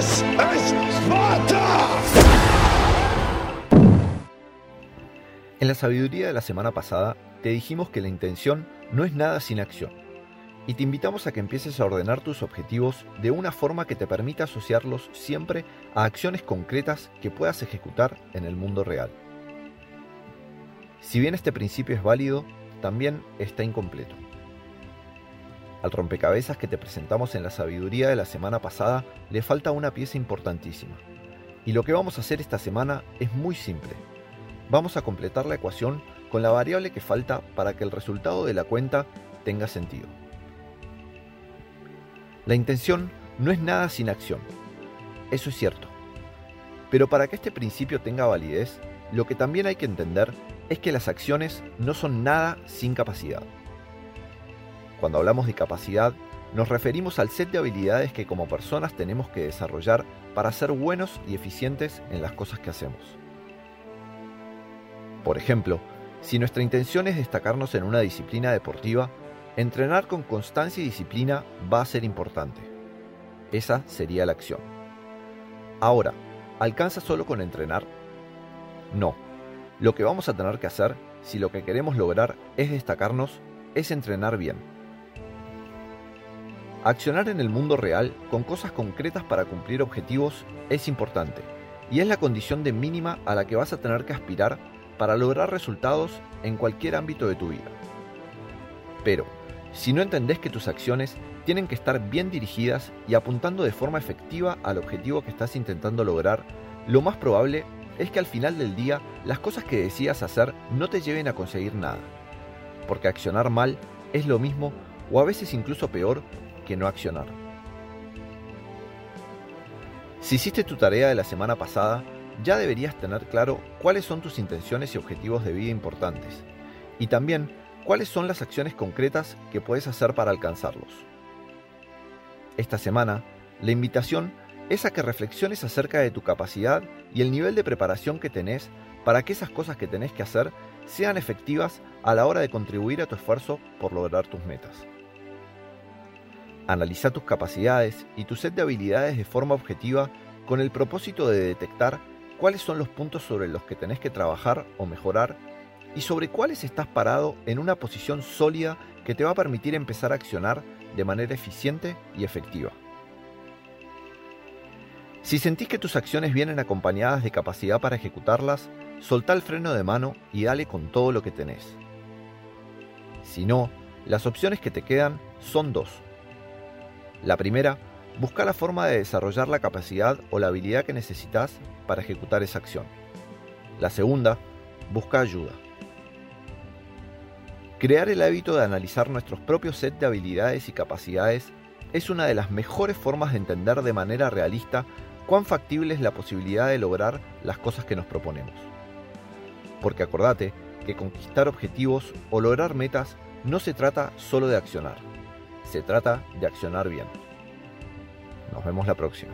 ¡Es! En la sabiduría de la semana pasada te dijimos que la intención no es nada sin acción, y te invitamos a que empieces a ordenar tus objetivos de una forma que te permita asociarlos siempre a acciones concretas que puedas ejecutar en el mundo real. Si bien este principio es válido, también está incompleto. Al rompecabezas que te presentamos en la sabiduría de la semana pasada le falta una pieza importantísima. Y lo que vamos a hacer esta semana es muy simple. Vamos a completar la ecuación con la variable que falta para que el resultado de la cuenta tenga sentido. La intención no es nada sin acción. Eso es cierto. Pero para que este principio tenga validez, lo que también hay que entender es que las acciones no son nada sin capacidad. Cuando hablamos de capacidad, nos referimos al set de habilidades que como personas tenemos que desarrollar para ser buenos y eficientes en las cosas que hacemos. Por ejemplo, si nuestra intención es destacarnos en una disciplina deportiva, entrenar con constancia y disciplina va a ser importante. Esa sería la acción. Ahora, ¿alcanza solo con entrenar? No. Lo que vamos a tener que hacer, si lo que queremos lograr es destacarnos, es entrenar bien. Accionar en el mundo real con cosas concretas para cumplir objetivos es importante y es la condición de mínima a la que vas a tener que aspirar para lograr resultados en cualquier ámbito de tu vida. Pero, si no entendés que tus acciones tienen que estar bien dirigidas y apuntando de forma efectiva al objetivo que estás intentando lograr, lo más probable es que al final del día las cosas que decidas hacer no te lleven a conseguir nada. Porque accionar mal es lo mismo o a veces incluso peor no accionar. Si hiciste tu tarea de la semana pasada, ya deberías tener claro cuáles son tus intenciones y objetivos de vida importantes, y también cuáles son las acciones concretas que puedes hacer para alcanzarlos. Esta semana, la invitación es a que reflexiones acerca de tu capacidad y el nivel de preparación que tenés para que esas cosas que tenés que hacer sean efectivas a la hora de contribuir a tu esfuerzo por lograr tus metas. Analiza tus capacidades y tu set de habilidades de forma objetiva con el propósito de detectar cuáles son los puntos sobre los que tenés que trabajar o mejorar y sobre cuáles estás parado en una posición sólida que te va a permitir empezar a accionar de manera eficiente y efectiva. Si sentís que tus acciones vienen acompañadas de capacidad para ejecutarlas, soltá el freno de mano y dale con todo lo que tenés. Si no, las opciones que te quedan son dos la primera, busca la forma de desarrollar la capacidad o la habilidad que necesitas para ejecutar esa acción. La segunda, busca ayuda. Crear el hábito de analizar nuestros propios set de habilidades y capacidades es una de las mejores formas de entender de manera realista cuán factible es la posibilidad de lograr las cosas que nos proponemos. Porque acordate que conquistar objetivos o lograr metas no se trata solo de accionar se trata de accionar bien. Nos vemos la próxima.